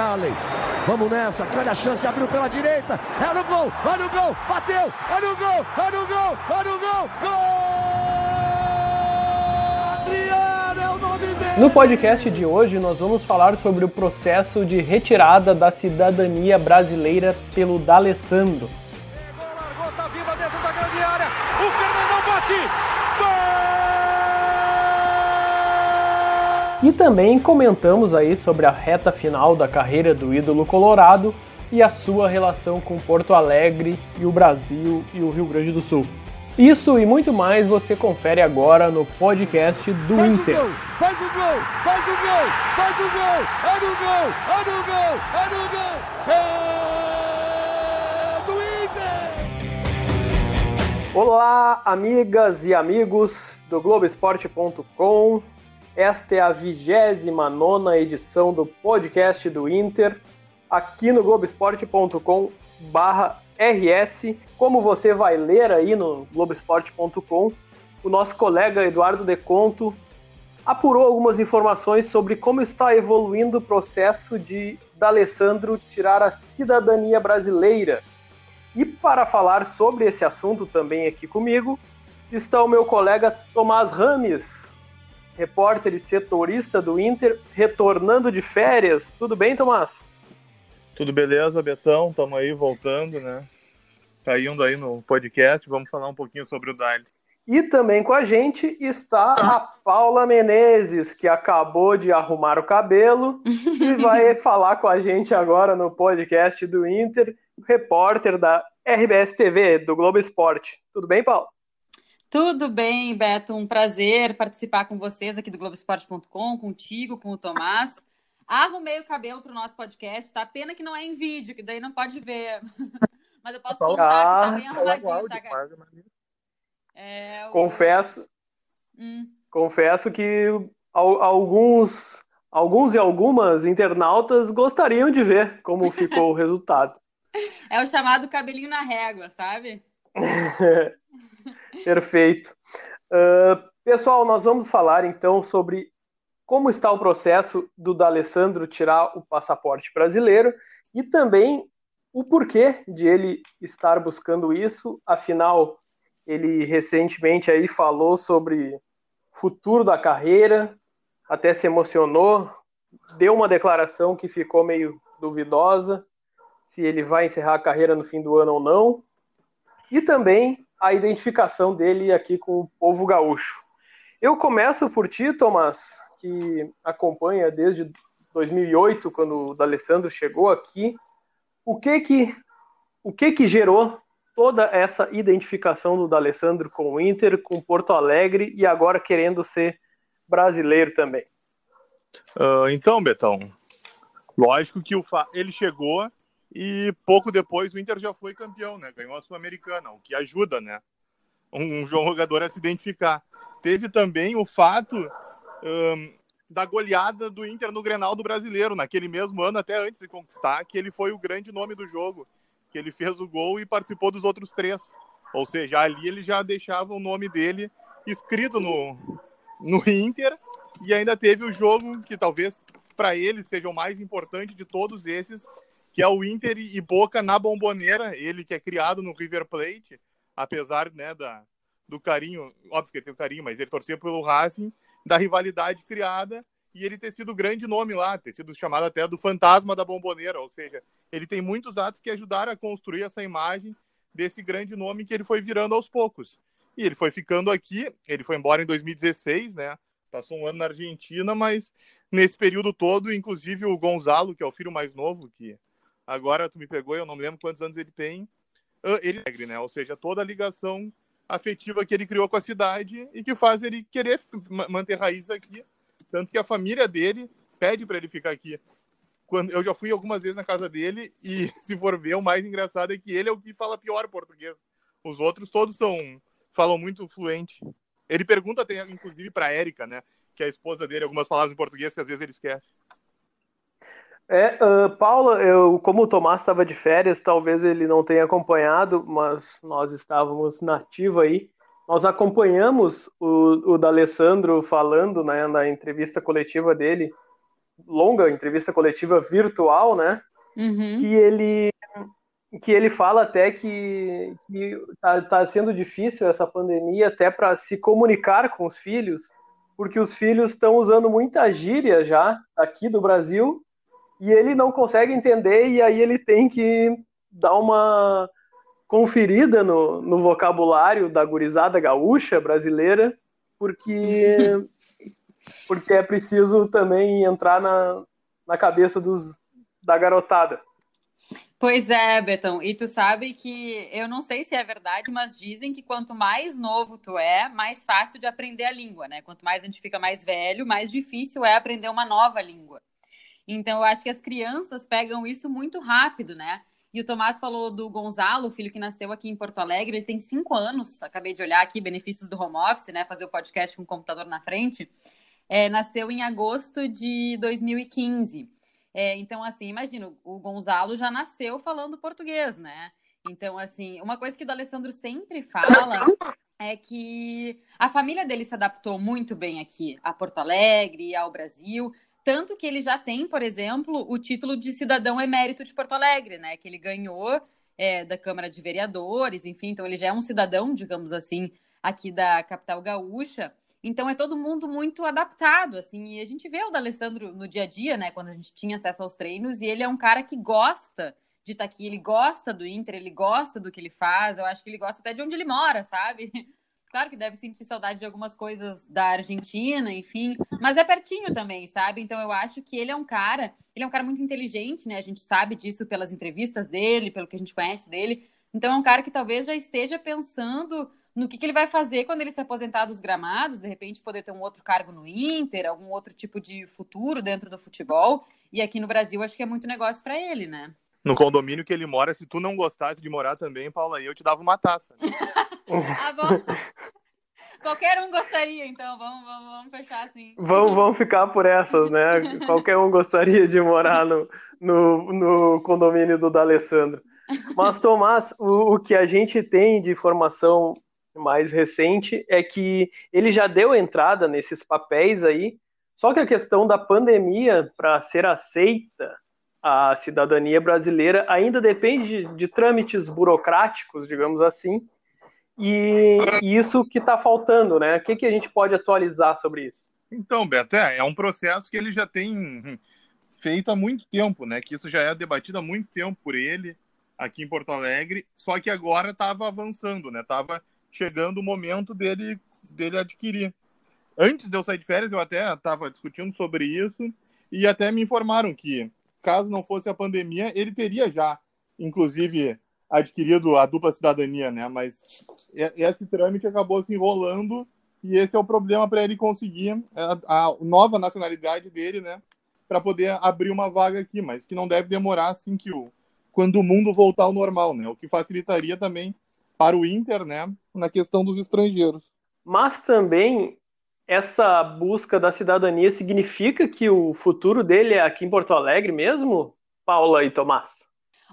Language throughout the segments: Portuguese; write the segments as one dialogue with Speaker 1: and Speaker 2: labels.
Speaker 1: Allen. Vamos nessa, grande a chance, abriu pela direita. É no gol, vai no gol, bateu, é no gol, é no gol, é no gol, gol! Adriano é o nome dele!
Speaker 2: No podcast de hoje, nós vamos falar sobre o processo de retirada da cidadania brasileira pelo D'Alessandro. E também comentamos aí sobre a reta final da carreira do ídolo colorado e a sua relação com Porto Alegre e o Brasil e o Rio Grande do Sul. Isso e muito mais você confere agora no podcast do
Speaker 1: Faz
Speaker 2: Inter.
Speaker 1: o gol, faz o gol, faz o gol, faz o gol, é no gol, é no gol, é no gol, é do Inter!
Speaker 2: Olá, amigas e amigos do Globoesporte.com. Esta é a 29 edição do podcast do Inter, aqui no Globoesporte.com RS. Como você vai ler aí no Globoesporte.com, o nosso colega Eduardo Deconto apurou algumas informações sobre como está evoluindo o processo de D'Alessandro tirar a cidadania brasileira. E para falar sobre esse assunto também aqui comigo, está o meu colega Tomás Rames, repórter e setorista do Inter, retornando de férias. Tudo bem, Tomás?
Speaker 3: Tudo beleza, Betão? Estamos aí voltando, né? Caindo aí no podcast, vamos falar um pouquinho sobre o Dali.
Speaker 2: E também com a gente está a Paula Menezes, que acabou de arrumar o cabelo e vai falar com a gente agora no podcast do Inter, repórter da RBS TV, do Globo Esporte. Tudo bem, Paula?
Speaker 4: Tudo bem, Beto. Um prazer participar com vocês aqui do Globoesporte.com, contigo, com o Tomás. Arrumei o cabelo para o nosso podcast, tá? Pena que não é em vídeo, que daí não pode ver. Mas eu posso contar que tá bem arrumadinho, tá?
Speaker 2: É, o... Confesso, hum. confesso que alguns, alguns e algumas internautas gostariam de ver como ficou o resultado.
Speaker 4: É o chamado cabelinho na régua, sabe?
Speaker 2: Perfeito. Uh, pessoal, nós vamos falar então sobre como está o processo do D'Alessandro tirar o passaporte brasileiro e também o porquê de ele estar buscando isso. Afinal, ele recentemente aí falou sobre futuro da carreira, até se emocionou, deu uma declaração que ficou meio duvidosa se ele vai encerrar a carreira no fim do ano ou não. E também a identificação dele aqui com o povo gaúcho. Eu começo por ti, Tomás, que acompanha desde 2008, quando o D'Alessandro chegou aqui. O que que, o que que gerou toda essa identificação do D'Alessandro com o Inter, com Porto Alegre e agora querendo ser brasileiro também?
Speaker 3: Uh, então, Betão, lógico que o fa... ele chegou e pouco depois o Inter já foi campeão, né? Ganhou a Sul-Americana, o que ajuda, né? Um, jogador a se identificar. Teve também o fato um, da goleada do Inter no Grenal do Brasileiro, naquele mesmo ano, até antes de conquistar, que ele foi o grande nome do jogo, que ele fez o gol e participou dos outros três. Ou seja, ali ele já deixava o nome dele escrito no, no Inter e ainda teve o jogo que talvez para ele seja o mais importante de todos esses, que é o Inter e Boca na Bomboneira, ele que é criado no River Plate, apesar né, da, do carinho, óbvio que ele tem o carinho, mas ele torcia pelo Racing, da rivalidade criada e ele ter sido grande nome lá, ter sido chamado até do fantasma da Bomboneira, ou seja, ele tem muitos atos que ajudaram a construir essa imagem desse grande nome que ele foi virando aos poucos. E ele foi ficando aqui, ele foi embora em 2016, né? Passou um ano na Argentina, mas nesse período todo, inclusive o Gonzalo, que é o filho mais novo, que Agora tu me pegou, eu não me lembro quantos anos ele tem. Ah, ele é né? Ou seja, toda a ligação afetiva que ele criou com a cidade e que faz ele querer manter raiz aqui. Tanto que a família dele pede para ele ficar aqui. Quando eu já fui algumas vezes na casa dele e se for ver, o mais engraçado é que ele é o que fala pior português. Os outros todos são falam muito fluente. Ele pergunta até inclusive para Érica, né, que é a esposa dele, algumas palavras em português que às vezes ele esquece.
Speaker 2: É, uh, Paula, eu, como o Tomás estava de férias, talvez ele não tenha acompanhado, mas nós estávamos na ativa aí. Nós acompanhamos o, o D'Alessandro falando né, na entrevista coletiva dele longa entrevista coletiva virtual, né?
Speaker 4: Uhum.
Speaker 2: Que ele que ele fala até que, está tá sendo difícil essa pandemia até para se comunicar com os filhos, porque os filhos estão usando muita gíria já aqui do Brasil e ele não consegue entender e aí ele tem que dar uma conferida no, no vocabulário da gurizada gaúcha brasileira, porque porque é preciso também entrar na, na cabeça dos, da garotada.
Speaker 4: Pois é, Betão. E tu sabe que eu não sei se é verdade, mas dizem que quanto mais novo tu é, mais fácil de aprender a língua, né? Quanto mais a gente fica mais velho, mais difícil é aprender uma nova língua. Então, eu acho que as crianças pegam isso muito rápido, né? E o Tomás falou do Gonzalo, o filho que nasceu aqui em Porto Alegre. Ele tem cinco anos. Acabei de olhar aqui, benefícios do home office, né? Fazer o podcast com o computador na frente é, nasceu em agosto de 2015. É, então, assim, imagina, o Gonzalo já nasceu falando português, né? Então, assim, uma coisa que o Alessandro sempre fala é que a família dele se adaptou muito bem aqui a Porto Alegre, ao Brasil, tanto que ele já tem, por exemplo, o título de cidadão emérito de Porto Alegre, né? Que ele ganhou é, da Câmara de Vereadores, enfim, então ele já é um cidadão, digamos assim, aqui da capital gaúcha. Então é todo mundo muito adaptado, assim, e a gente vê o D'Alessandro no dia a dia, né, quando a gente tinha acesso aos treinos, e ele é um cara que gosta de estar aqui, ele gosta do Inter, ele gosta do que ele faz, eu acho que ele gosta até de onde ele mora, sabe? Claro que deve sentir saudade de algumas coisas da Argentina, enfim, mas é pertinho também, sabe? Então eu acho que ele é um cara, ele é um cara muito inteligente, né? A gente sabe disso pelas entrevistas dele, pelo que a gente conhece dele. Então é um cara que talvez já esteja pensando no que, que, ele vai fazer quando ele se aposentar dos gramados, de repente poder ter um outro cargo no Inter, algum outro tipo de futuro dentro do futebol. E aqui no Brasil acho que é muito negócio para ele, né?
Speaker 3: No condomínio que ele mora, se tu não gostasse de morar também, Paula, eu te dava uma taça.
Speaker 4: ah, bom. Qualquer um gostaria, então, vamos, vamos, vamos fechar assim.
Speaker 2: Vamos, vamos ficar por essas, né? Qualquer um gostaria de morar no, no, no condomínio do D'Alessandro. Mas, Tomás, o, o que a gente tem de informação mais recente é que ele já deu entrada nesses papéis aí, só que a questão da pandemia para ser aceita a cidadania brasileira ainda depende de, de trâmites burocráticos, digamos assim, e, e isso que está faltando, né? O que, que a gente pode atualizar sobre isso?
Speaker 3: Então, Beto, é, é um processo que ele já tem feito há muito tempo, né? Que isso já é debatido há muito tempo por ele aqui em Porto Alegre, só que agora estava avançando, né? Tava chegando o momento dele, dele adquirir. Antes de eu sair de férias, eu até estava discutindo sobre isso e até me informaram que, caso não fosse a pandemia, ele teria já, inclusive, adquirido a dupla cidadania, né? Mas esse trâmite acabou se enrolando e esse é o problema para ele conseguir a, a, nova nacionalidade dele, né? Para poder abrir uma vaga aqui, mas que não deve demorar assim que o quando o mundo voltar ao normal, né? O que facilitaria também para o Inter, né, na questão dos estrangeiros.
Speaker 2: Mas também essa busca da cidadania significa que o futuro dele é aqui em Porto Alegre mesmo, Paula e Tomás?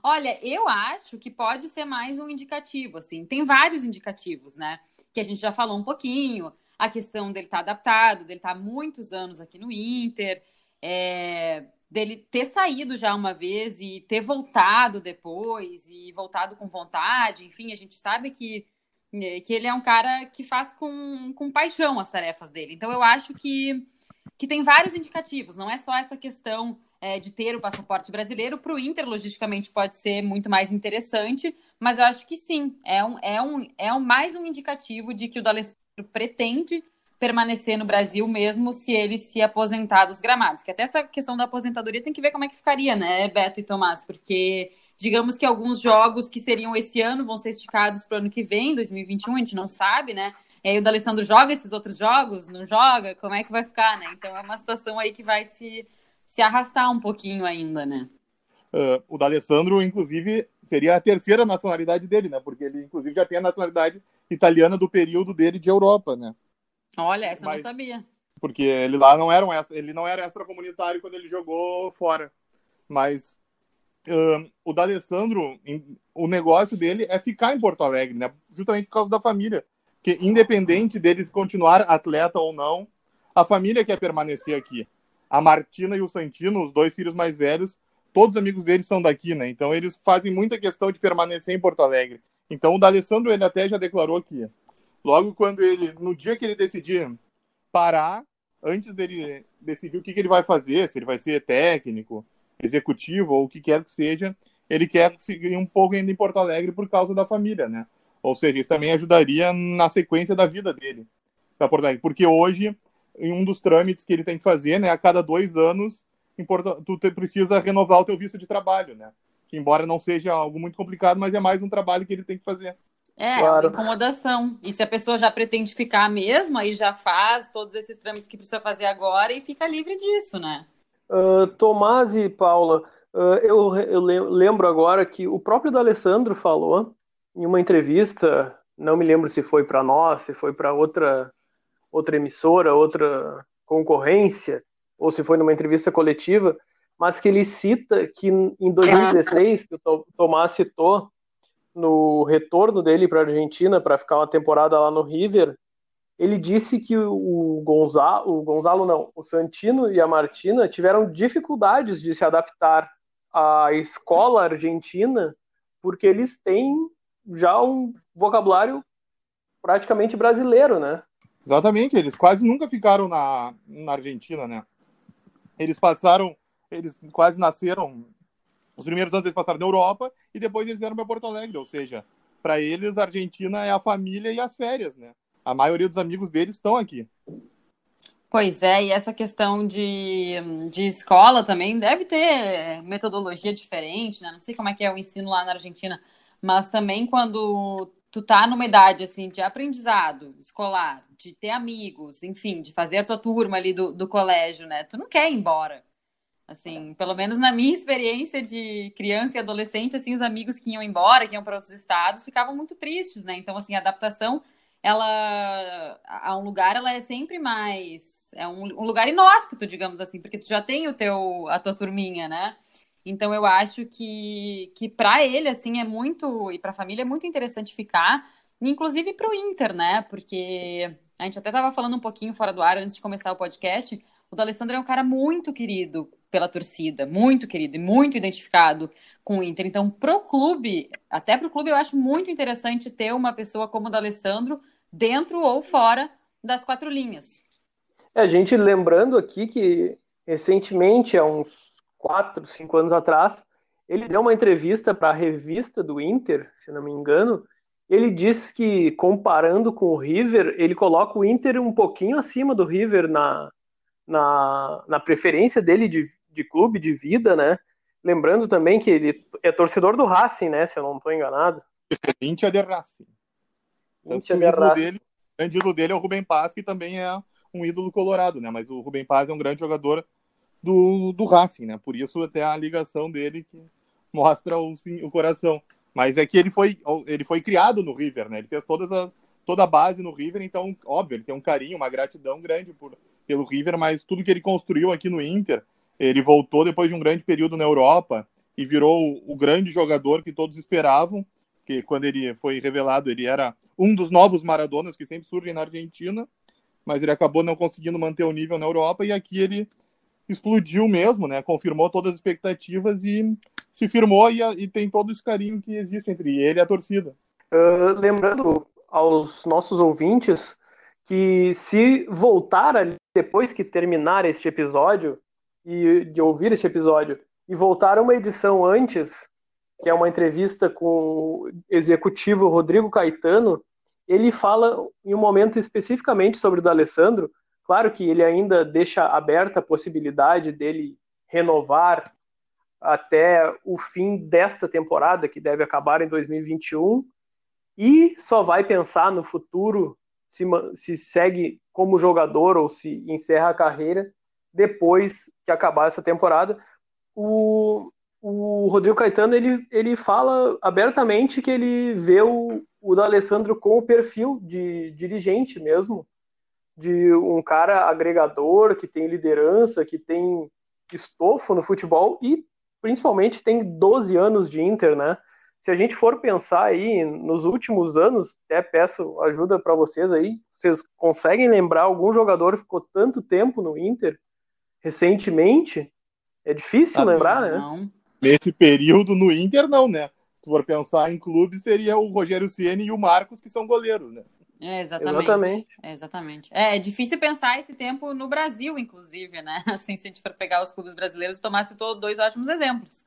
Speaker 4: Olha, eu acho que pode ser mais um indicativo, assim. Tem vários indicativos, né? Que a gente já falou um pouquinho. A questão dele estar tá adaptado, dele estar tá muitos anos aqui no Inter. É, dele ter saído já uma vez e ter voltado depois e voltado com vontade, enfim, a gente sabe que, que ele é um cara que faz com, com paixão as tarefas dele. Então eu acho que, que tem vários indicativos, não é só essa questão é, de ter o passaporte brasileiro, para o Inter, logisticamente, pode ser muito mais interessante, mas eu acho que sim, é, um, é, um, é um, mais um indicativo de que o D'Alessandro pretende permanecer no Brasil mesmo se ele se aposentar dos gramados. Que até essa questão da aposentadoria tem que ver como é que ficaria, né, Beto e Tomás? Porque digamos que alguns jogos que seriam esse ano vão ser esticados para o ano que vem, 2021, a gente não sabe, né? E aí o D'Alessandro joga esses outros jogos, não joga? Como é que vai ficar, né? Então é uma situação aí que vai se, se arrastar um pouquinho ainda, né?
Speaker 3: Uh, o D'Alessandro, inclusive, seria a terceira nacionalidade dele, né? Porque ele, inclusive, já tem a nacionalidade italiana do período dele de Europa, né?
Speaker 4: Olha, essa Mas, eu não sabia.
Speaker 3: Porque ele lá não era um extra, ele não era extracomunitário quando ele jogou fora. Mas uh, o D'Alessandro, o negócio dele é ficar em Porto Alegre, né? Justamente por causa da família. Que independente deles continuar atleta ou não, a família quer permanecer aqui. a Martina e o Santino, os dois filhos mais velhos, todos os amigos deles são daqui, né? Então eles fazem muita questão de permanecer em Porto Alegre. Então o D'Alessandro, ele até já declarou que logo quando ele, no dia que ele decidir parar, antes dele decidir o que, que ele vai fazer, se ele vai ser técnico, executivo ou o que quer que seja, ele quer seguir um pouco ainda em Porto Alegre por causa da família, né? Ou seja, isso também ajudaria na sequência da vida dele para Porto Alegre. Porque hoje, em um dos trâmites que ele tem que fazer, né, a cada dois anos, tu precisa renovar o teu visto de trabalho, né? Que embora não seja algo muito complicado, mas é mais um trabalho que ele tem que fazer.
Speaker 4: É, claro. uma incomodação. E se a pessoa já pretende ficar mesmo, aí já faz todos esses trâmites que precisa fazer agora e fica livre disso, né?
Speaker 2: Tomás e Paula, uh, eu, eu, lembro agora que o próprio D'Alessandro falou em uma entrevista, não me lembro se foi para nós, se foi para outra outra emissora, outra concorrência, ou se foi numa entrevista coletiva, mas que ele cita que em 2016, que o Tomás citou, no retorno dele para a Argentina para ficar uma temporada lá no River, ele disse que o Gonzalo, o Gonzalo não, o Santino e a Martina tiveram dificuldades de se adaptar à escola argentina, porque eles têm já um vocabulário praticamente brasileiro, né?
Speaker 3: Exatamente, eles quase nunca ficaram na, na Argentina, né? Eles passaram, eles quase nasceram os primeiros anos eles passaram na Europa e depois eles vieram para Porto Alegre, ou seja, para eles a Argentina é a família e as férias, né? A maioria dos amigos deles estão aqui.
Speaker 4: Pois é, e essa questão de, de escola também deve ter metodologia diferente, né? Não sei como é que é o ensino lá na Argentina, mas também quando tu tá numa idade assim de aprendizado escolar, de ter amigos, enfim, de fazer a tua turma ali do, do colégio, né? Tu não quer ir embora. Assim, pelo menos na minha experiência de criança e adolescente, assim, os amigos que iam embora, que iam para outros estados, ficavam muito tristes, né? Então, assim, a adaptação, ela a um lugar, ela é sempre mais é um, um lugar inóspito, digamos assim, porque tu já tem o teu a tua turminha, né? Então, eu acho que que para ele assim é muito e para a família é muito interessante ficar, inclusive para o Inter, né? Porque a gente até estava falando um pouquinho fora do ar antes de começar o podcast. O D'Alessandro é um cara muito querido pela torcida, muito querido e muito identificado com o Inter. Então, pro clube, até pro clube, eu acho muito interessante ter uma pessoa como o D'Alessandro dentro ou fora das quatro linhas.
Speaker 2: É, a gente lembrando aqui que recentemente, há uns quatro, cinco anos atrás, ele deu uma entrevista para a revista do Inter, se não me engano. Ele disse que, comparando com o River, ele coloca o Inter um pouquinho acima do River na, na, na preferência dele de, de clube, de vida, né? Lembrando também que ele é torcedor do Racing, né? Se eu não estou enganado.
Speaker 3: Íntia de Racing. Íntia de Racing. Dele, o grande ídolo dele é o Rubem Paz, que também é um ídolo colorado, né? Mas o Rubem Paz é um grande jogador do, do Racing, né? Por isso até a ligação dele que mostra o, o coração. Mas é que ele foi, ele foi criado no River, né? Ele fez todas as, toda a base no River, então, óbvio, ele tem um carinho, uma gratidão grande por, pelo River, mas tudo que ele construiu aqui no Inter, ele voltou depois de um grande período na Europa e virou o grande jogador que todos esperavam, que quando ele foi revelado, ele era um dos novos Maradonas que sempre surgem na Argentina, mas ele acabou não conseguindo manter o nível na Europa e aqui ele explodiu mesmo, né? Confirmou todas as expectativas e se firmou e, e tem todo esse carinho que existe entre ele e a torcida.
Speaker 2: Uh, lembrando aos nossos ouvintes que se voltar ali depois que terminar este episódio e de ouvir este episódio e voltar uma edição antes, que é uma entrevista com o executivo Rodrigo Caetano, ele fala em um momento especificamente sobre o D'Alessandro. Claro que ele ainda deixa aberta a possibilidade dele renovar até o fim desta temporada, que deve acabar em 2021, e só vai pensar no futuro se, se segue como jogador ou se encerra a carreira depois que acabar essa temporada. O, o Rodrigo Caetano ele, ele fala abertamente que ele vê o, o D'Alessandro com o perfil de dirigente mesmo, de um cara agregador, que tem liderança, que tem estofo no futebol e principalmente tem 12 anos de Inter, né? se a gente for pensar aí nos últimos anos, até peço ajuda para vocês aí, vocês conseguem lembrar algum jogador que ficou tanto tempo no Inter? recentemente, é difícil ah, lembrar, né? não.
Speaker 3: Nesse período no Inter, não, né? Se for pensar em clube, seria o Rogério Ceni e o Marcos, que são goleiros, né?
Speaker 4: É, exatamente. Exatamente. É, exatamente. É, é, difícil pensar esse tempo no Brasil, inclusive, né? Assim, se a gente for pegar os clubes brasileiros, Tomás citou dois ótimos exemplos.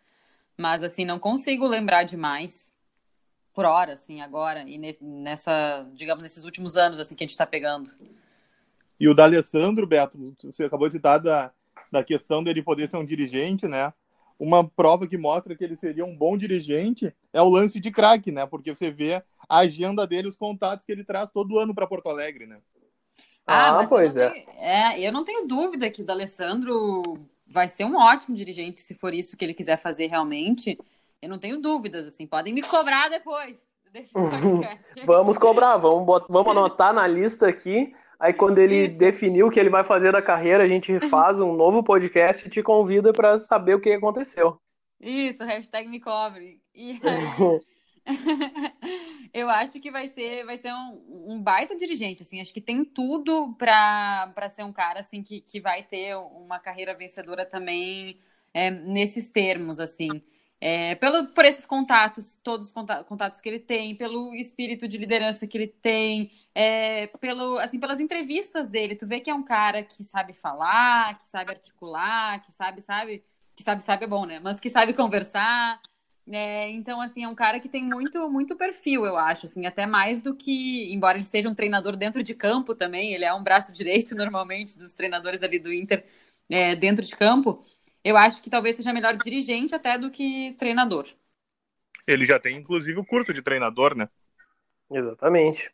Speaker 4: Mas, assim, não consigo lembrar demais por hora, assim, agora, e nessa, digamos, nesses últimos anos, assim, que a gente está pegando.
Speaker 3: E o D'Alessandro, Beto, você acabou de citar da, da questão dele poder ser um dirigente, né? Uma prova que mostra que ele seria um bom dirigente é o lance de craque, né? Porque você vê a agenda dele, os contatos que ele traz todo ano para Porto Alegre, né?
Speaker 4: Ah, ah pois é. Tenho, é. Eu não tenho dúvida que o D'Alessandro vai ser um ótimo dirigente se for isso que ele quiser fazer realmente. Eu não tenho dúvidas, assim. Podem me cobrar depois.
Speaker 2: vamos cobrar, vamos, vamos anotar na lista aqui. Aí quando ele Isso. definiu o que ele vai fazer da carreira, a gente faz um novo podcast e te convida para saber o que aconteceu.
Speaker 4: Isso, hashtag me cobre. E eu acho que vai ser, vai ser um, um, baita dirigente, assim, acho que tem tudo para ser um cara assim que, que vai ter uma carreira vencedora também é, nesses termos, assim. É, pelo, por esses contatos, todos os contatos que ele tem, pelo espírito de liderança que ele tem, é, pelo, assim, pelas entrevistas dele, tu vê que é um cara que sabe falar, que sabe articular, que sabe, sabe, que sabe, sabe é bom, né? Mas que sabe conversar. É, então, assim, é um cara que tem muito, muito perfil, eu acho, assim, até mais do que, embora ele seja um treinador dentro de campo também, ele é um braço direito normalmente dos treinadores ali do Inter é, dentro de campo eu acho que talvez seja melhor dirigente até do que treinador.
Speaker 3: Ele já tem, inclusive, o curso de treinador, né?
Speaker 2: Exatamente.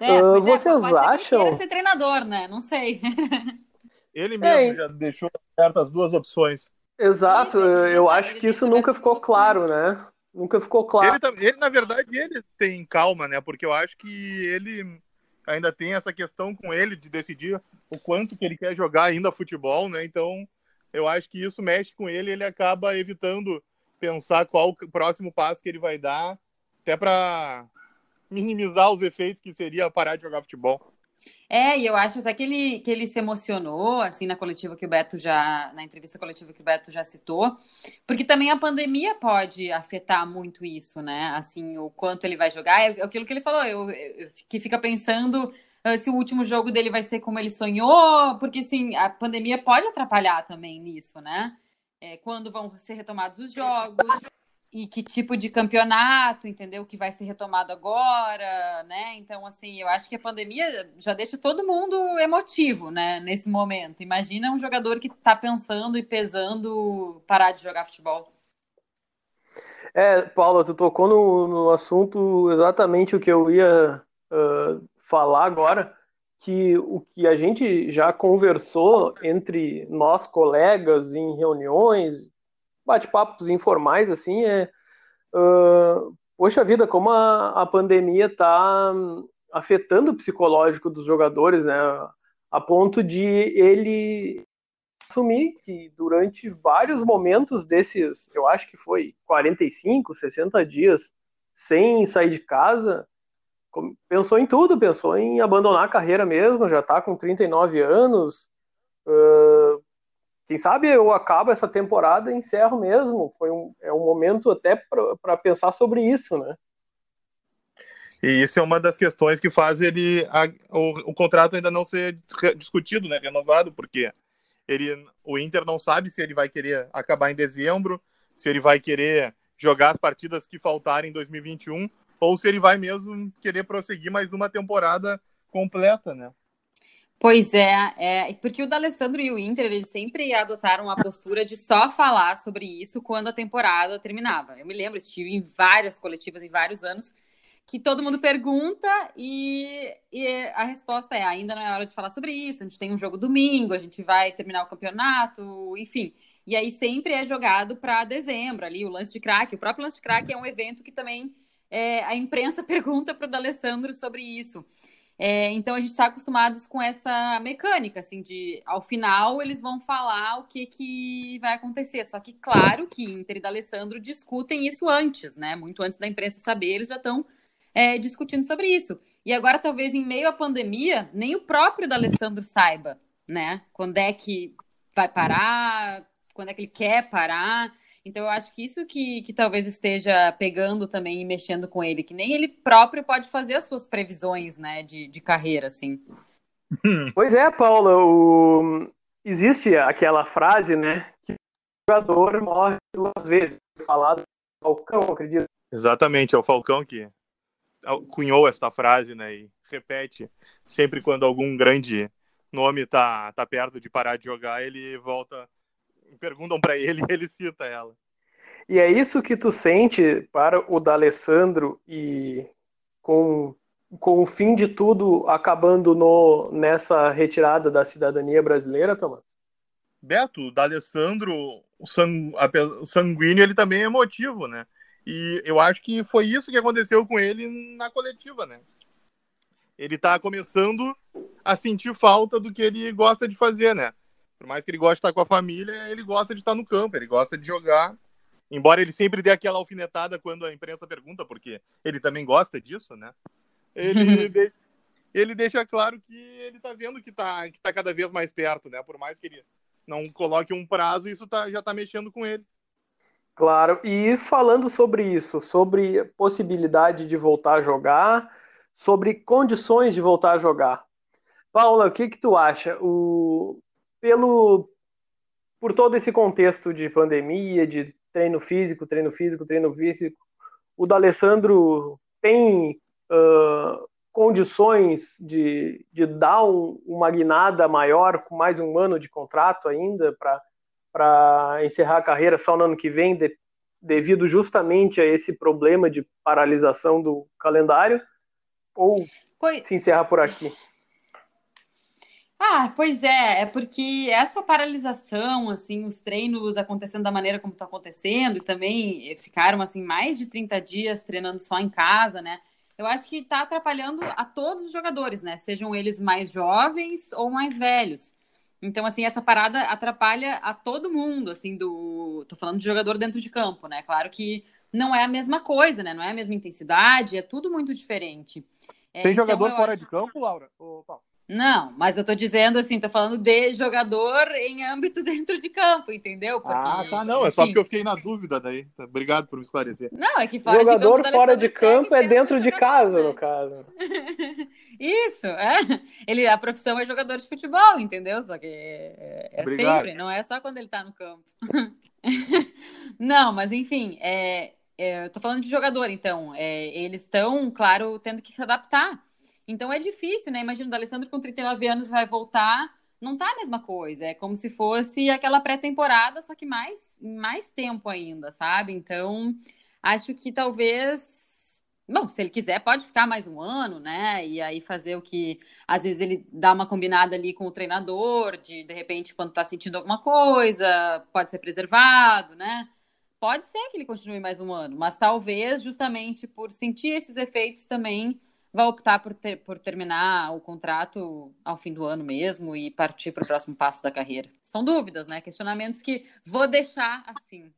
Speaker 4: É, uh, vocês é, acham? ser treinador, né? Não sei.
Speaker 3: Ele mesmo é, já deixou certas duas opções.
Speaker 2: Exato, eu acho que isso nunca ficou claro, né? Nunca ficou claro.
Speaker 3: Ele, ele, na verdade, ele tem calma, né? Porque eu acho que ele ainda tem essa questão com ele de decidir o quanto que ele quer jogar ainda futebol, né? Então, eu acho que isso mexe com ele, ele acaba evitando pensar qual o próximo passo que ele vai dar, até para minimizar os efeitos que seria parar de jogar futebol.
Speaker 4: É, e eu acho até que ele, que ele se emocionou, assim, na coletiva que o Beto já, na entrevista coletiva que o Beto já citou, porque também a pandemia pode afetar muito isso, né? Assim, o quanto ele vai jogar, é aquilo que ele falou, eu, eu que fica pensando se o último jogo dele vai ser como ele sonhou, porque assim, a pandemia pode atrapalhar também nisso, né? É, quando vão ser retomados os jogos e que tipo de campeonato, entendeu? Que vai ser retomado agora, né? Então, assim, eu acho que a pandemia já deixa todo mundo emotivo, né? Nesse momento. Imagina um jogador que está pensando e pesando parar de jogar futebol.
Speaker 2: É, Paula, tu tocou no, no assunto exatamente o que eu ia uh, falar agora que o que a gente já conversou entre nós colegas em reuniões, bate-papos informais, assim, é. Uh, poxa vida, como a, a pandemia está afetando o psicológico dos jogadores, né? A ponto de ele assumir que durante vários momentos desses, eu acho que foi 45, 60 dias sem sair de casa, pensou em tudo, pensou em abandonar a carreira mesmo, já está com 39 anos. Uh, quem sabe eu acabo essa temporada e encerro mesmo. Foi um, é um momento até para pensar sobre isso, né?
Speaker 3: E isso é uma das questões que faz ele a, o, o, contrato ainda não ser discutido, né, renovado, porque ele, o Inter não sabe se ele vai querer acabar em dezembro, se ele vai querer jogar as partidas que faltarem em 2021 ou se ele vai mesmo querer prosseguir mais uma temporada completa, né?
Speaker 4: Pois é, é, porque o D'Alessandro e o Inter, eles sempre adotaram a postura de só falar sobre isso quando a temporada terminava. Eu me lembro, estive em várias coletivas em vários anos, que todo mundo pergunta e, e, a resposta é: ainda não é hora de falar sobre isso, a gente tem um jogo domingo, a gente vai terminar o campeonato, enfim. E aí sempre é jogado para dezembro ali, o lance de craque. O próprio lance de craque é um evento que também é, a imprensa pergunta para o D'Alessandro sobre isso. É, então a gente está acostumados com essa mecânica, assim, de ao final eles vão falar o que, que vai acontecer. Só que, claro, que Inter e D'Alessandro discutem isso antes, né? Muito antes da imprensa saber, eles já estão é, discutindo sobre isso. E agora, talvez em meio à pandemia, nem o próprio D'Alessandro saiba, né? Quando é que vai parar, quando é que ele quer parar. Então, eu acho que isso que, que talvez esteja pegando também e mexendo com ele, que nem ele próprio pode fazer as suas previsões, né, de, de carreira, assim.
Speaker 2: Pois é, Paula, o... existe aquela frase, né, que o jogador morre duas vezes, falado Falcão, acredito.
Speaker 3: Exatamente, é o Falcão que cunhou essa frase, né, e repete sempre quando algum grande nome tá, tá perto de parar de jogar, ele volta perguntam para ele ele cita ela.
Speaker 2: E é isso que tu sente para o D'Alessandro e com, com o fim de tudo acabando no, nessa retirada da cidadania brasileira, Thomas?
Speaker 3: Beto, o D'Alessandro, o, sang, o sanguíneo, ele também é emotivo, né? E eu acho que foi isso que aconteceu com ele na coletiva, né? Ele tá começando a sentir falta do que ele gosta de fazer, né? Por mais que ele goste de estar com a família, ele gosta de estar no campo, ele gosta de jogar. Embora ele sempre dê aquela alfinetada quando a imprensa pergunta, porque ele também gosta disso, né? Ele, de... ele deixa claro que ele está vendo que está que tá cada vez mais perto, né? Por mais que ele não coloque um prazo, isso tá, já está mexendo com ele.
Speaker 2: Claro, e falando sobre isso, sobre possibilidade de voltar a jogar, sobre condições de voltar a jogar. Paula, o que que tu acha? O, pelo por todo esse contexto de pandemia, de treino físico, treino físico, treino físico, o D'Alessandro tem uh, condições de, de dar um, uma guinada maior com mais um ano de contrato ainda para encerrar a carreira só no ano que vem, de, devido justamente a esse problema de paralisação do calendário, ou pois... se encerrar por aqui?
Speaker 4: Ah, pois é, é porque essa paralisação, assim, os treinos acontecendo da maneira como estão acontecendo, e também ficaram, assim, mais de 30 dias treinando só em casa, né? Eu acho que está atrapalhando a todos os jogadores, né? Sejam eles mais jovens ou mais velhos. Então, assim, essa parada atrapalha a todo mundo, assim, do. Tô falando de jogador dentro de campo, né? Claro que não é a mesma coisa, né? Não é a mesma intensidade, é tudo muito diferente.
Speaker 3: É, Tem então, jogador fora acho... de campo, Laura? Ô, Paulo?
Speaker 4: Não, mas eu tô dizendo assim, tô falando de jogador em âmbito dentro de campo, entendeu?
Speaker 3: Porque, ah, tá, não, é só porque eu fiquei na dúvida daí. Obrigado por me esclarecer.
Speaker 4: Não, é que fora
Speaker 2: jogador
Speaker 4: de
Speaker 2: campo, fora de campo é dentro de casa, né? no caso.
Speaker 4: Isso, é. Ele, a profissão é jogador de futebol, entendeu? Só que é, é sempre, não é só quando ele tá no campo. não, mas enfim, é, é, eu tô falando de jogador, então. É, eles estão, claro, tendo que se adaptar. Então é difícil, né? Imagina o Alessandro com 39 anos vai voltar, não tá a mesma coisa. É como se fosse aquela pré-temporada, só que mais, mais tempo ainda, sabe? Então, acho que talvez. Bom, se ele quiser, pode ficar mais um ano, né? E aí fazer o que. Às vezes ele dá uma combinada ali com o treinador, de de repente, quando tá sentindo alguma coisa, pode ser preservado, né? Pode ser que ele continue mais um ano, mas talvez justamente por sentir esses efeitos também vai optar por, ter, por terminar o contrato ao fim do ano mesmo e partir para o próximo passo da carreira? São dúvidas, né? Questionamentos que vou deixar assim.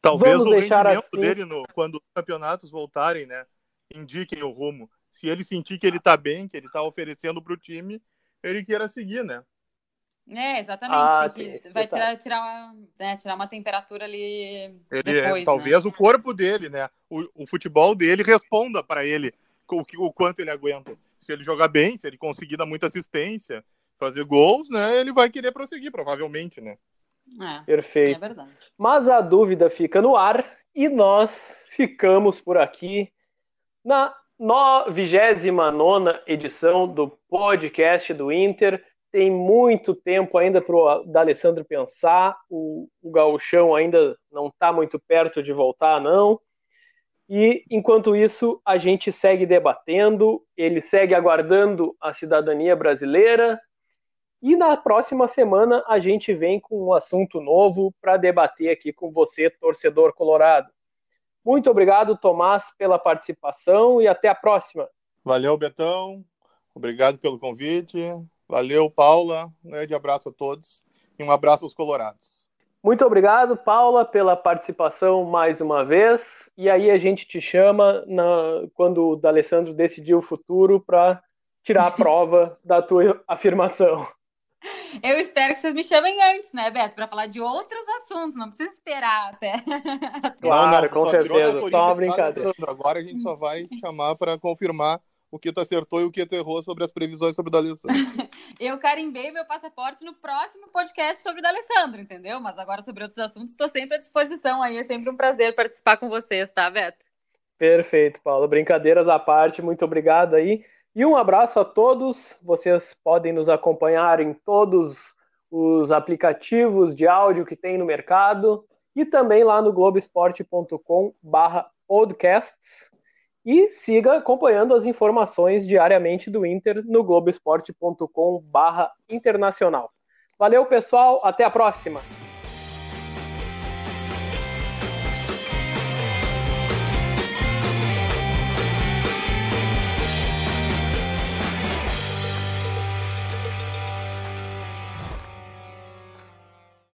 Speaker 3: Talvez Vamos o rendimento assim. dele no, quando os campeonatos voltarem, né, indiquem o rumo. Se ele sentir que ele está bem, que ele está oferecendo para o time, ele queira seguir, né?
Speaker 4: É, exatamente. Ah, que, vai tirar, tirar, uma, né, tirar uma temperatura ali ele,
Speaker 3: é,
Speaker 4: depois,
Speaker 3: Talvez
Speaker 4: né?
Speaker 3: o corpo dele, né? O, o futebol dele responda para ele o, o quanto ele aguenta. Se ele jogar bem, se ele conseguir dar muita assistência, fazer gols, né, ele vai querer prosseguir, provavelmente, né?
Speaker 4: É,
Speaker 2: Perfeito.
Speaker 4: É verdade.
Speaker 2: Mas a dúvida fica no ar e nós ficamos por aqui na 29 edição do podcast do Inter. Tem muito tempo ainda para o D'Alessandro pensar. O, o gauchão ainda não está muito perto de voltar, não. E enquanto isso, a gente segue debatendo, ele segue aguardando a cidadania brasileira. E na próxima semana a gente vem com um assunto novo para debater aqui com você, torcedor colorado. Muito obrigado, Tomás, pela participação e até a próxima.
Speaker 3: Valeu, Betão. Obrigado pelo convite. Valeu, Paula. Um grande abraço a todos e um abraço aos colorados.
Speaker 2: Muito obrigado, Paula, pela participação mais uma vez. E aí a gente te chama na, quando o D'Alessandro decidir o futuro para tirar a prova da tua afirmação.
Speaker 4: Eu espero que vocês me chamem antes, né, Beto? Para falar de outros assuntos. Não precisa esperar até.
Speaker 2: Claro, com certeza. Só uma brincadeira.
Speaker 3: Agora a gente só vai chamar para confirmar o que tu acertou e o que tu errou sobre as previsões sobre o D'Alessandro.
Speaker 4: eu carimbei meu passaporte no próximo podcast sobre o D'Alessandro, entendeu? Mas agora sobre outros assuntos estou sempre à disposição aí, é sempre um prazer participar com vocês, tá, Beto?
Speaker 2: Perfeito, Paulo. Brincadeiras à parte, muito obrigado aí. E um abraço a todos. Vocês podem nos acompanhar em todos os aplicativos de áudio que tem no mercado e também lá no globesport.com/podcasts e siga acompanhando as informações diariamente do Inter no globesport.com/internacional. Valeu, pessoal, até a próxima.